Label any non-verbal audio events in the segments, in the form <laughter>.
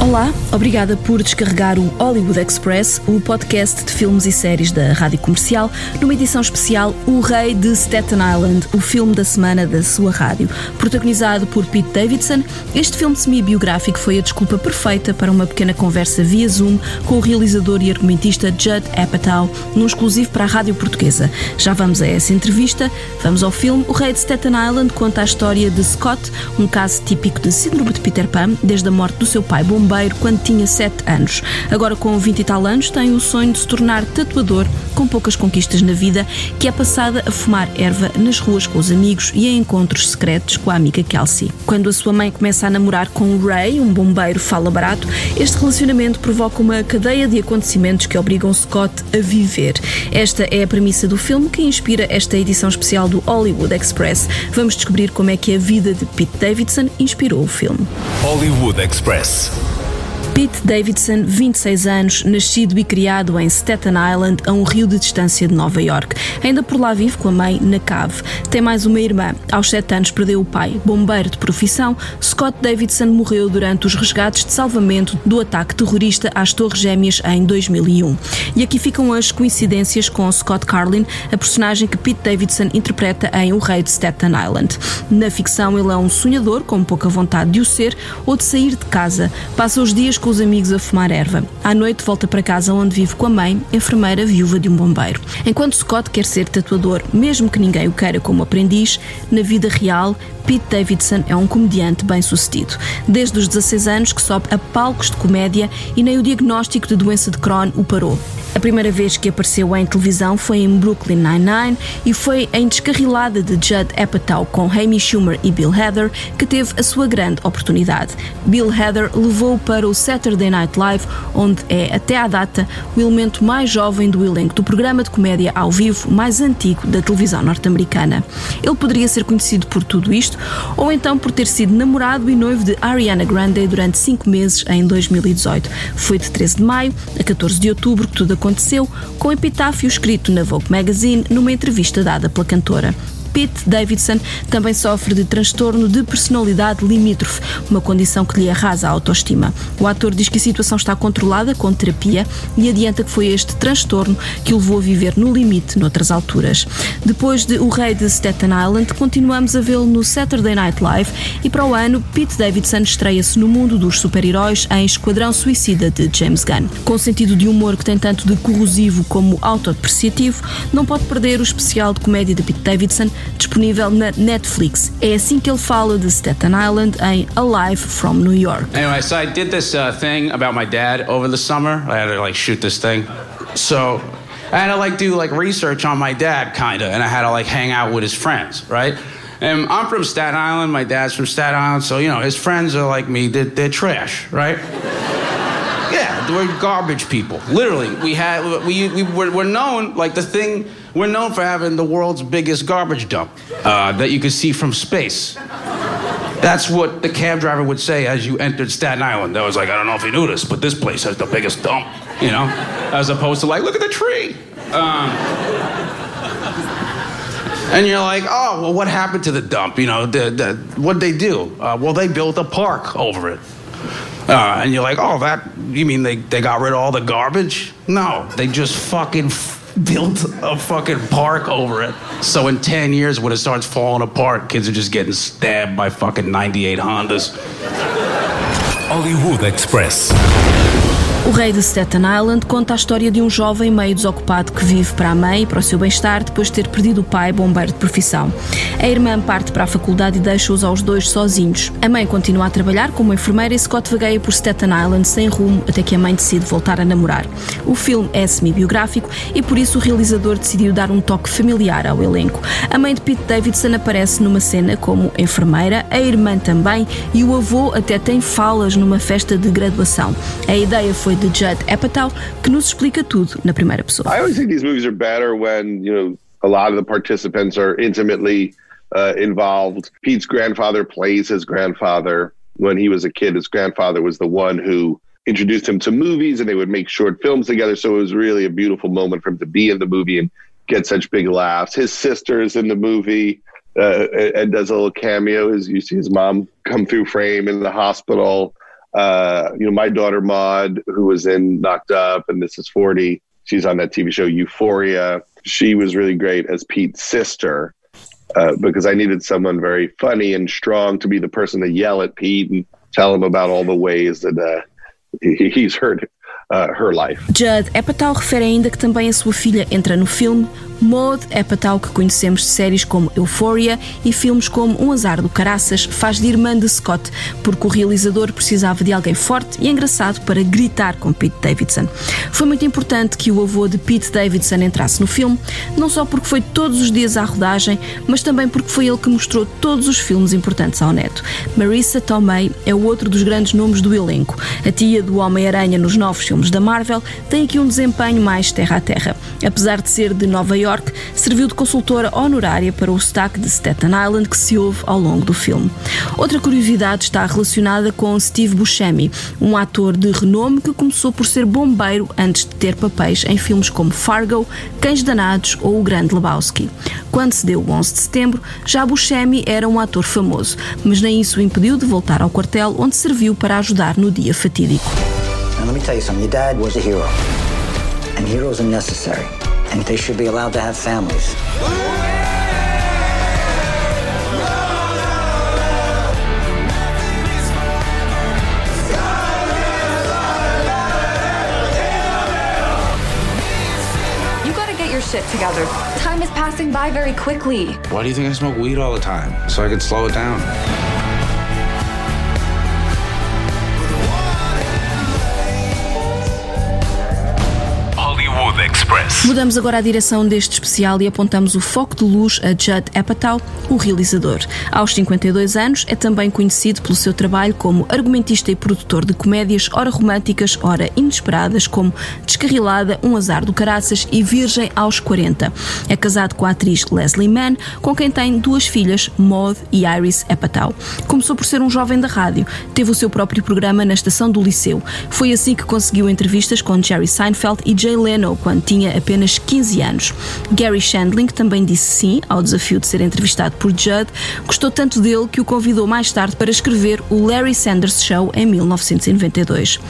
Olá, obrigada por descarregar o Hollywood Express, o podcast de filmes e séries da Rádio Comercial, numa edição especial O Rei de Staten Island, o filme da semana da sua rádio. Protagonizado por Pete Davidson, este filme semi-biográfico foi a desculpa perfeita para uma pequena conversa via Zoom com o realizador e argumentista Judd Apatow, num exclusivo para a Rádio Portuguesa. Já vamos a essa entrevista, vamos ao filme. O Rei de Staten Island conta a história de Scott, um caso típico de síndrome de Peter Pan, desde a morte do seu pai bombeiro bombeiro quando tinha 7 anos. Agora, com 20 e tal anos, tem o sonho de se tornar tatuador, com poucas conquistas na vida, que é passada a fumar erva nas ruas com os amigos e em encontros secretos com a amiga Kelsey. Quando a sua mãe começa a namorar com Ray, um bombeiro fala barato, este relacionamento provoca uma cadeia de acontecimentos que obrigam Scott a viver. Esta é a premissa do filme que inspira esta edição especial do Hollywood Express. Vamos descobrir como é que a vida de Pete Davidson inspirou o filme. Hollywood Express. Pete Davidson, 26 anos, nascido e criado em Staten Island, a um rio de distância de Nova York. Ainda por lá vive com a mãe na cave. Tem mais uma irmã. Aos 7 anos perdeu o pai. Bombeiro de profissão, Scott Davidson morreu durante os resgates de salvamento do ataque terrorista às Torres Gêmeas em 2001. E aqui ficam as coincidências com Scott Carlin, a personagem que Pete Davidson interpreta em O Rei de Staten Island. Na ficção, ele é um sonhador com pouca vontade de o ser ou de sair de casa. Passa os dias com os amigos a fumar erva. À noite volta para casa onde vive com a mãe, enfermeira viúva de um bombeiro. Enquanto Scott quer ser tatuador, mesmo que ninguém o queira como aprendiz, na vida real, Pete Davidson é um comediante bem-sucedido. Desde os 16 anos que sobe a palcos de comédia e nem o diagnóstico de doença de Crohn o parou. A primeira vez que apareceu em televisão foi em Brooklyn Nine-Nine e foi em Descarrilada de Judd Apatow com Amy Schumer e Bill Hader que teve a sua grande oportunidade. Bill Hader levou para o Saturday Night Live, onde é, até à data, o elemento mais jovem do elenco do programa de comédia ao vivo mais antigo da televisão norte-americana. Ele poderia ser conhecido por tudo isto, ou então por ter sido namorado e noivo de Ariana Grande durante cinco meses em 2018. Foi de 13 de maio a 14 de outubro que tudo aconteceu, com epitáfio escrito na Vogue Magazine numa entrevista dada pela cantora. Pete Davidson também sofre de transtorno de personalidade limítrofe, uma condição que lhe arrasa a autoestima. O ator diz que a situação está controlada com terapia e adianta que foi este transtorno que o levou a viver no limite noutras alturas. Depois de O Rei de Staten Island, continuamos a vê-lo no Saturday Night Live e para o ano, Pete Davidson estreia-se no mundo dos super-heróis em Esquadrão Suicida de James Gunn. Com sentido de humor que tem tanto de corrosivo como autodepreciativo, não pode perder o especial de comédia de Pete Davidson disponível na Netflix. É assim que ele fala de Staten Island em Alive from New York. Anyway, so I did this uh, thing about my dad over the summer. I had to like shoot this thing. So I had to like do like research on my dad, kind of, and I had to like hang out with his friends, right? And I'm from Staten Island. My dad's from Staten Island, so you know his friends are like me. They're, they're trash, right? <laughs> yeah, we're garbage people. Literally, we had we we were, we're known like the thing we're known for having the world's biggest garbage dump uh, that you can see from space. That's what the cab driver would say as you entered Staten Island. I was like, I don't know if you knew this, but this place has the biggest dump, you know? As opposed to like, look at the tree. Um, and you're like, oh, well, what happened to the dump? You know, the, the, what'd they do? Uh, well, they built a park over it. Uh, and you're like, oh, that, you mean they, they got rid of all the garbage? No, they just fucking built a fucking park over it. So in 10 years, when it starts falling apart, kids are just getting stabbed by fucking 98 Hondas. Hollywood Express. O Rei de Staten Island conta a história de um jovem meio desocupado que vive para a mãe e para o seu bem-estar depois de ter perdido o pai, bombeiro de profissão. A irmã parte para a faculdade e deixa-os aos dois sozinhos. A mãe continua a trabalhar como enfermeira e Scott vagueia por Staten Island sem rumo até que a mãe decide voltar a namorar. O filme é semi-biográfico e por isso o realizador decidiu dar um toque familiar ao elenco. A mãe de Pete Davidson aparece numa cena como enfermeira, a irmã também e o avô até tem falas numa festa de graduação. A ideia foi de Judd Apatow, que nos explica tudo na primeira pessoa. I always think these movies are better when, you know, a lot of the participants are intimately uh, involved. Pete's grandfather plays his grandfather. When he was a kid, his grandfather was the one who introduced him to movies and they would make short films together. So it was really a beautiful moment for him to be in the movie and get such big laughs. His sister is in the movie uh, and does a little cameo as you see his mom come through frame in the hospital. Uh, you know, my daughter Maud, who was in Knocked Up and This Is 40, she's on that TV show Euphoria. She was really great as Pete's sister. Uh, because I needed someone very funny and strong to be the person to yell at Pete and tell him about all the ways that uh, he, he's hurt uh, her life. Judd Apatow refere ainda que também a sua filha entra no filme, Maud é Apatow que conhecemos de séries como Euphoria e filmes como Um Azar do Caraças faz de irmã de Scott, porque o realizador precisava de alguém forte e engraçado para gritar com Pete Davidson. Foi muito importante que o avô de Pete Davidson entrasse no filme, não só porque foi todos os dias à rodagem, mas também porque foi ele que mostrou todos os filmes importantes ao neto. Marissa Tomei é o outro dos grandes nomes do elenco. A tia do Homem-Aranha nos novos filmes da Marvel tem aqui um desempenho mais terra a terra. Apesar de ser de Nova York, York, serviu de consultora honorária para o sotaque de Staten Island que se ouve ao longo do filme. Outra curiosidade está relacionada com Steve Buscemi, um ator de renome que começou por ser bombeiro antes de ter papéis em filmes como Fargo, Cães Danados ou O Grande Lebowski. Quando se deu o 11 de setembro, já Buscemi era um ator famoso, mas nem isso o impediu de voltar ao quartel onde serviu para ajudar no dia fatídico. Now, let me tell you something. Your dad was a hero, and heroes are necessary. And they should be allowed to have families. You gotta get your shit together. Time is passing by very quickly. Why do you think I smoke weed all the time? So I can slow it down. Mudamos agora a direção deste especial e apontamos o foco de luz a Judd Apatow, o realizador. Aos 52 anos, é também conhecido pelo seu trabalho como argumentista e produtor de comédias ora românticas, ora inesperadas, como Descarrilada, Um Azar do Caraças e Virgem aos 40. É casado com a atriz Leslie Mann, com quem tem duas filhas, Maud e Iris Apatow. Começou por ser um jovem da rádio, teve o seu próprio programa na estação do Liceu. Foi assim que conseguiu entrevistas com Jerry Seinfeld e Jay Leno quando tinha apenas 15 anos. Gary Shandling também disse sim ao desafio de ser entrevistado por Judd, gostou tanto dele que o convidou mais tarde para escrever o Larry Sanders Show em 1992.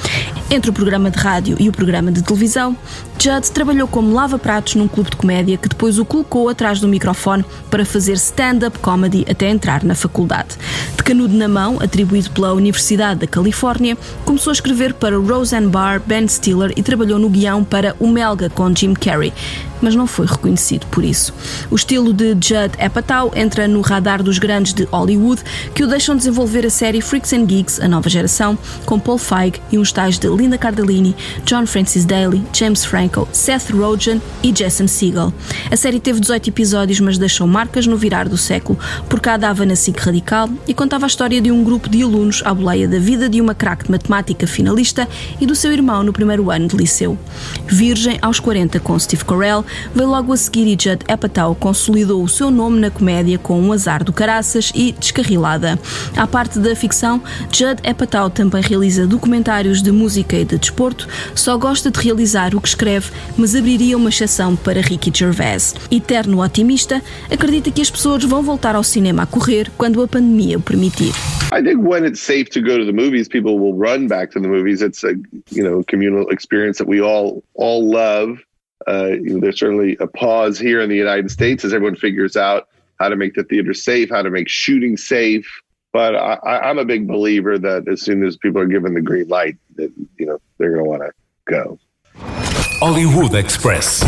Entre o programa de rádio e o programa de televisão, Judd trabalhou como lava-pratos num clube de comédia que depois o colocou atrás do microfone para fazer stand-up comedy até entrar na faculdade. De canudo na mão, atribuído pela Universidade da Califórnia, começou a escrever para Roseanne Barr, Ben Stiller e trabalhou no guião para O Melga com Jim Carrey carry. Mas não foi reconhecido por isso. O estilo de Judd Apatow entra no radar dos grandes de Hollywood que o deixam desenvolver a série Freaks and Geeks, a nova geração, com Paul Feig e uns tais de Linda Cardellini, John Francis Daly, James Franco, Seth Rogen e Jason Segel. A série teve 18 episódios, mas deixou marcas no virar do século, por cá dava na SIC Radical e contava a história de um grupo de alunos à boleia da vida de uma craque de matemática finalista e do seu irmão no primeiro ano de liceu. Virgem aos 40 com Steve Carell, veio logo a seguir e Judd Apatow consolidou o seu nome na comédia com Um Azar do Caraças e Descarrilada. À parte da ficção, Judd Apatow também realiza documentários de música e de desporto, só gosta de realizar o que escreve, mas abriria uma exceção para Ricky Gervais. Eterno otimista, acredita que as pessoas vão voltar ao cinema a correr quando a pandemia o permitir. I think when it's safe to go to the movies, people will run back to the movies. It's a you know communal experience that we all all love. Uh, you know, there's certainly a pause here in the United States as everyone figures out how to make the theater safe, how to make shooting safe. But I, I'm a big believer that as soon as people are given the green light, that you know they're going to want to go. Hollywood Express.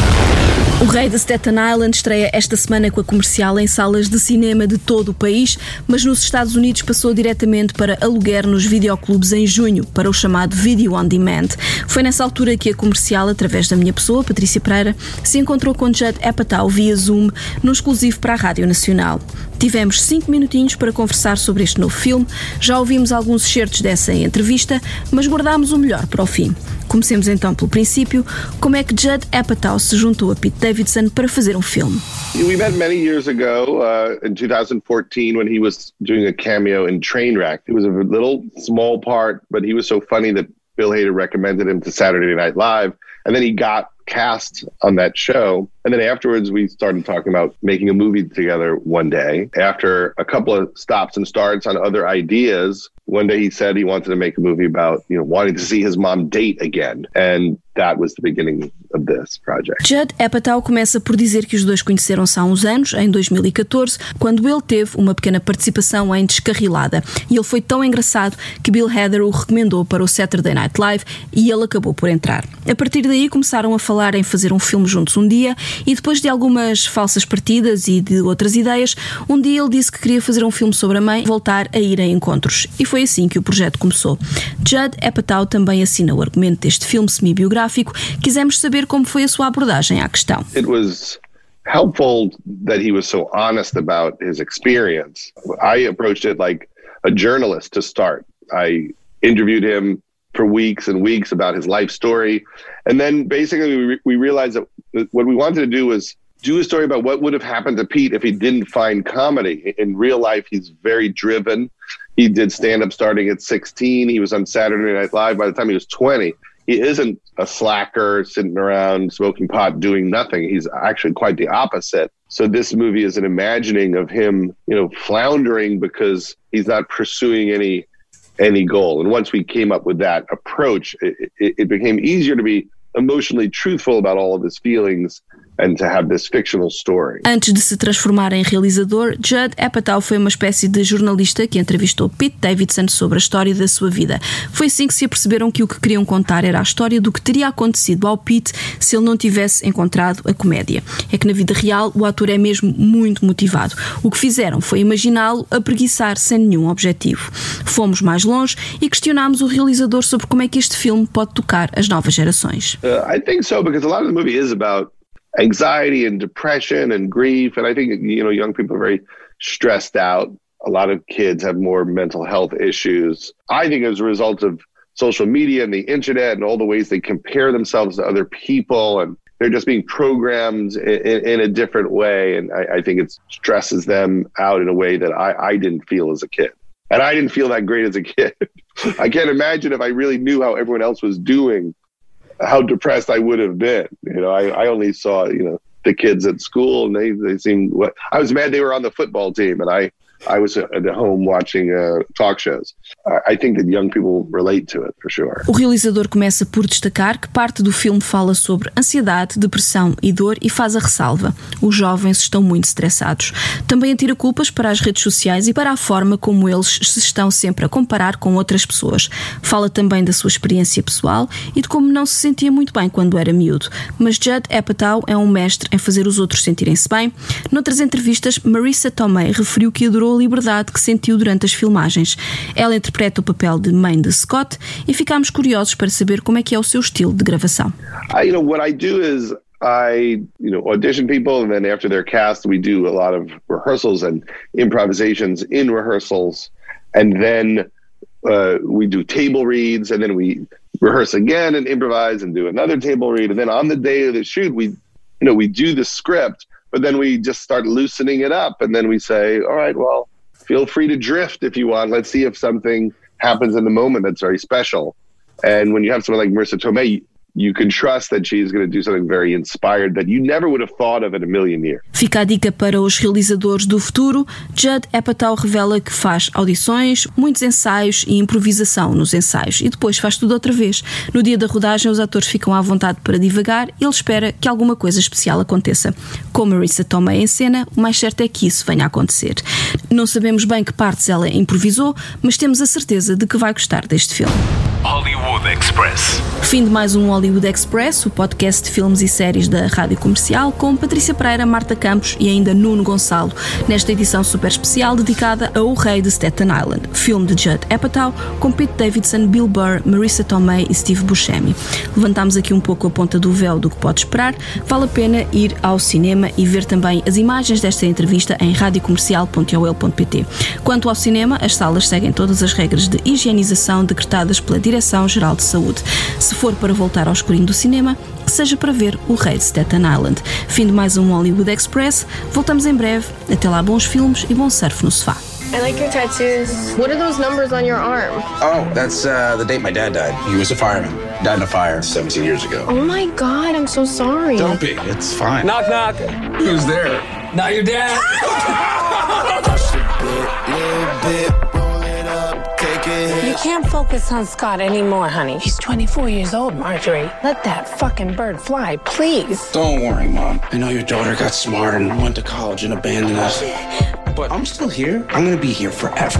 O Rei de Staten Island estreia esta semana com a comercial em salas de cinema de todo o país, mas nos Estados Unidos passou diretamente para aluguer nos videoclubes em junho, para o chamado Video On Demand. Foi nessa altura que a comercial, através da minha pessoa, Patrícia Pereira, se encontrou com Judd Apatow via Zoom, no exclusivo para a Rádio Nacional. Tivemos cinco minutinhos para conversar sobre este novo filme, já ouvimos alguns excertos dessa entrevista, mas guardámos o melhor para o fim. Comecemos então pelo princípio. Como é que Judd Apatow se juntou a Pete Davidson para fazer um filme? We met many years ago uh, in 2014 when he was doing a cameo in Trainwreck. It was a little small part, but he was so funny that Bill Hader recommended him to Saturday Night Live, and then he got cast on that show. And then afterwards, we started talking about making a movie together one day. After a couple of stops and starts on other ideas, one day he said he wanted to make a movie about, you know, wanting to see his mom date again. And that was the beginning of this project. Judd Apatow começa por dizer que os dois conheceram-se há uns anos, em 2014, quando ele teve uma pequena participação em Descarrilada. E ele foi tão engraçado que Bill Hader o recomendou para o Saturday Night Live e ele acabou por entrar. A partir daí começaram a falar em fazer um filme juntos um dia e depois de algumas falsas partidas e de outras ideias, um dia ele disse que queria fazer um filme sobre a mãe voltar a ir a encontros. E foi assim que o projeto começou. Judd Apatow também assina o argumento deste filme semi-biográfico. Quisemos saber como foi a sua abordagem à questão. It was helpful that he was so honest about his experience. I approached it like a journalist to start. I interviewed him for weeks and weeks about his life story. And then basically we, we realized that what we wanted to do was do a story about what would have happened to Pete if he didn't find comedy. In real life, he's very driven. He did stand up starting at 16. He was on Saturday Night Live by the time he was 20. He isn't a slacker sitting around smoking pot doing nothing. He's actually quite the opposite. So this movie is an imagining of him, you know, floundering because he's not pursuing any any goal. And once we came up with that approach, it, it, it became easier to be emotionally truthful about all of his feelings and to have this fictional story. Antes de se transformar em realizador, Judd Apatow foi uma espécie de jornalista que entrevistou Pete Davidson sobre a história da sua vida. Foi assim que se aperceberam que o que queriam contar era a história do que teria acontecido ao Pete se ele não tivesse encontrado a comédia. É que na vida real o ator é mesmo muito motivado. O que fizeram foi imaginá-lo a preguiçar sem nenhum objetivo. Fomos mais longe e questionámos o realizador sobre como é que este filme pode tocar as novas gerações. Uh, I think so because a lot of the movie is about anxiety and depression and grief. And I think, you know, young people are very stressed out. A lot of kids have more mental health issues. I think as a result of social media and the internet and all the ways they compare themselves to other people and they're just being programmed in, in a different way. And I, I, think it stresses them out in a way that I, I didn't feel as a kid. And I didn't feel that great as a kid. <laughs> I can't imagine if I really knew how everyone else was doing how depressed I would have been. You know, I, I only saw, you know, the kids at school and they, they seemed what I was mad they were on the football team and I I was at home watching uh, talk shows. I think that young people relate to it for sure. O realizador começa por destacar que parte do filme fala sobre ansiedade, depressão e dor e faz a ressalva: os jovens estão muito estressados. Também atira culpas para as redes sociais e para a forma como eles se estão sempre a comparar com outras pessoas. Fala também da sua experiência pessoal e de como não se sentia muito bem quando era miúdo. Mas Judd Apatow é um mestre em fazer os outros sentirem-se bem. Noutras entrevistas, Marissa Tomei referiu que adorou a liberdade que sentiu durante as filmagens. Ela interpreta o papel de mãe de Scott e ficámos curiosos para saber como é que é o seu estilo de gravação. I, you know, what I do is I, you know, audition people, and then after they're cast, we do a lot of rehearsals and improvisations in rehearsals, and then uh, we do table reads, and then we rehearse again and improvise and do another table read, and then on the day of the shoot, we, you know, we do the script, but then we just start loosening it up, and then we say, all right, well, feel free to drift if you want. Let's see if something happens in the moment that's very special. And when you have someone like Marissa Tomei, you can trust that she's going to do something very inspired that you never would have thought of in a million years. Fica a dica para os realizadores do futuro. Judd Apatow revela que faz audições, muitos ensaios e improvisação nos ensaios e depois faz tudo outra vez. No dia da rodagem, os atores ficam à vontade para divagar e ele espera que alguma coisa especial aconteça. Com Marissa Tomei em cena, o mais certo é que isso venha a acontecer. Não sabemos bem que partes ela improvisou, mas temos a certeza de que vai gostar deste filme. Hollywood Express. Fim de mais um Hollywood Express, o podcast de filmes e séries da Rádio Comercial, com Patrícia Pereira, Marta Campos e ainda Nuno Gonçalo, nesta edição super especial dedicada a O Rei de Staten Island, filme de Judd Apatow, com Pete Davidson, Bill Burr, Marissa Tomei e Steve Buscemi. Levantámos aqui um pouco a ponta do véu do que pode esperar. Vale a pena ir ao cinema e ver também as imagens desta entrevista em radiocomercial.ol.pt. Quanto ao cinema, as salas seguem todas as regras de higienização decretadas pela Direção-Geral de Saúde. Se for para voltar ao escurinho do cinema, que seja para ver o Rei de Staten Island. Fim de mais um Hollywood Express. Voltamos em breve. Até lá, bons filmes e bom surf no sofá. I like your tattoos. What are those numbers on your arm? Oh, that's uh, the date my dad died. He was a fireman. Died in a fire 17 years ago. Oh my god, I'm so sorry. Don't be. It's fine. Knock, knock. Who's there? Not your dad. <laughs> You can't focus on Scott anymore, honey. He's 24 years old, Marjorie. Let that fucking bird fly, please. Don't worry, Mom. I know your daughter got smart and went to college and abandoned us. But I'm still here. I'm gonna be here forever.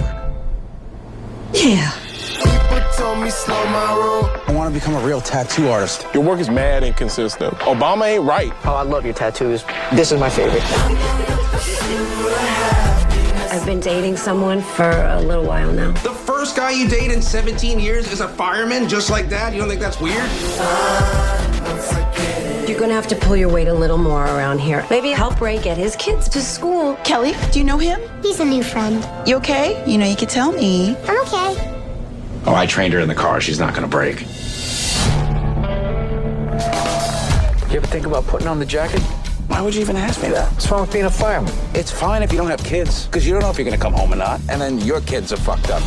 Yeah. I want to become a real tattoo artist. Your work is mad inconsistent. Obama ain't right. Oh, I love your tattoos. This is my favorite. I've been dating someone for a little while now. The first guy you date in 17 years is a fireman, just like that? You don't think that's weird? You're gonna have to pull your weight a little more around here. Maybe help Ray get his kids to school. Kelly, do you know him? He's a new friend. You okay? You know, you could tell me. I'm okay. Oh, I trained her in the car. She's not gonna break. You ever think about putting on the jacket? Why would you even ask me that? What's wrong with being a fireman? It's fine if you don't have kids, because you don't know if you're gonna come home or not, and then your kids are fucked up.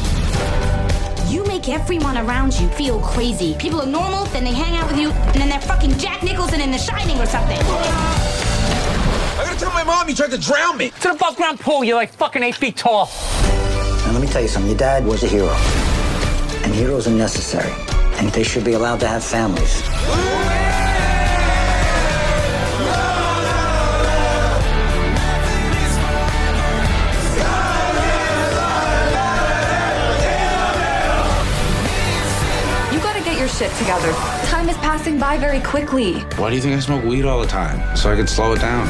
You make everyone around you feel crazy. People are normal, then they hang out with you, and then they're fucking Jack Nicholson in The Shining or something. I gotta tell my mom you tried to drown me. To the above ground pool, you're like fucking eight feet tall. Now, let me tell you something. Your dad was a hero. And heroes are necessary. And they should be allowed to have families. Shit together. Time is passing by very quickly. Why do you think I smoke weed all the time? So I can slow it down.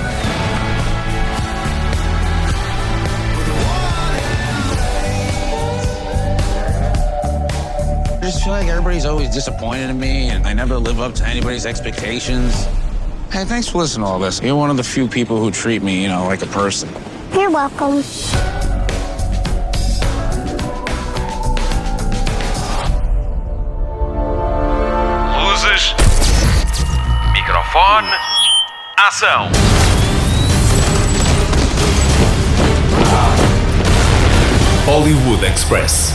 I just feel like everybody's always disappointed in me, and I never live up to anybody's expectations. Hey, thanks for listening to all this. You're one of the few people who treat me, you know, like a person. You're welcome. Ação. Hollywood Express.